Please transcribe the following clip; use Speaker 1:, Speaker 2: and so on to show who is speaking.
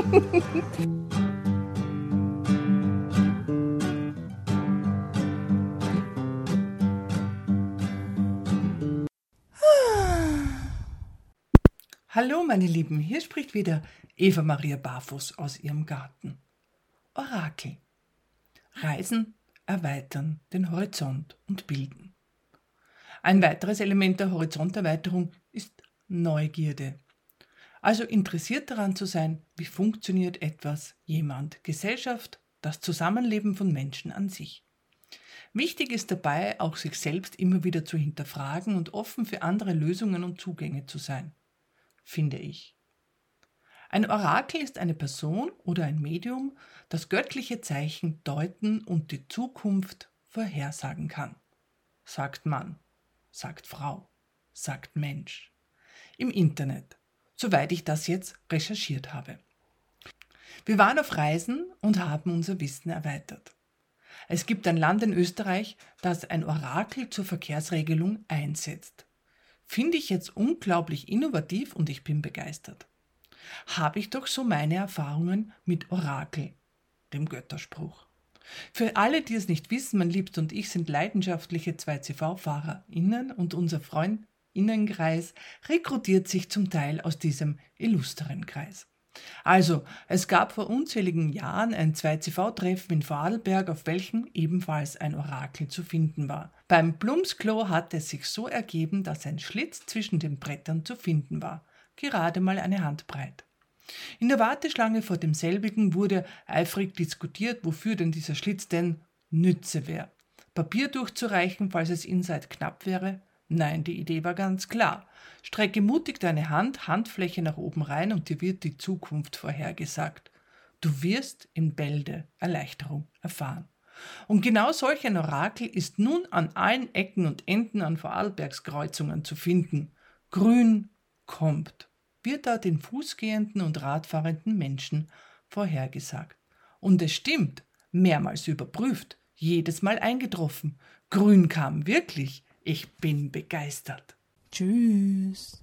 Speaker 1: Hallo meine Lieben, hier spricht wieder Eva Maria Barfuß aus ihrem Garten. Orakel. Reisen, erweitern den Horizont und bilden. Ein weiteres Element der Horizonterweiterung ist Neugierde. Also interessiert daran zu sein, wie funktioniert etwas, jemand, Gesellschaft, das Zusammenleben von Menschen an sich. Wichtig ist dabei, auch sich selbst immer wieder zu hinterfragen und offen für andere Lösungen und Zugänge zu sein finde ich. Ein Orakel ist eine Person oder ein Medium, das göttliche Zeichen deuten und die Zukunft vorhersagen kann. Sagt Mann, sagt Frau, sagt Mensch. Im Internet, soweit ich das jetzt recherchiert habe. Wir waren auf Reisen und haben unser Wissen erweitert. Es gibt ein Land in Österreich, das ein Orakel zur Verkehrsregelung einsetzt. Finde ich jetzt unglaublich innovativ und ich bin begeistert. Habe ich doch so meine Erfahrungen mit Orakel, dem Götterspruch. Für alle, die es nicht wissen, mein Liebst und ich sind leidenschaftliche 2CV-FahrerInnen und unser Freundinnenkreis rekrutiert sich zum Teil aus diesem illustren Kreis. Also, es gab vor unzähligen Jahren ein 2CV-Treffen in Vorarlberg, auf welchem ebenfalls ein Orakel zu finden war. Beim Blumsklo hat es sich so ergeben, dass ein Schlitz zwischen den Brettern zu finden war, gerade mal eine Handbreit. In der Warteschlange vor demselbigen wurde eifrig diskutiert, wofür denn dieser Schlitz denn nütze wäre. Papier durchzureichen, falls es inside knapp wäre, Nein, die Idee war ganz klar. Strecke mutig deine Hand, Handfläche nach oben rein und dir wird die Zukunft vorhergesagt. Du wirst in Bälde Erleichterung erfahren. Und genau solch ein Orakel ist nun an allen Ecken und Enden an Vorarlbergskreuzungen zu finden. Grün kommt, wird da den fußgehenden und radfahrenden Menschen vorhergesagt. Und es stimmt, mehrmals überprüft, jedes Mal eingetroffen. Grün kam wirklich. Ich bin begeistert. Tschüss.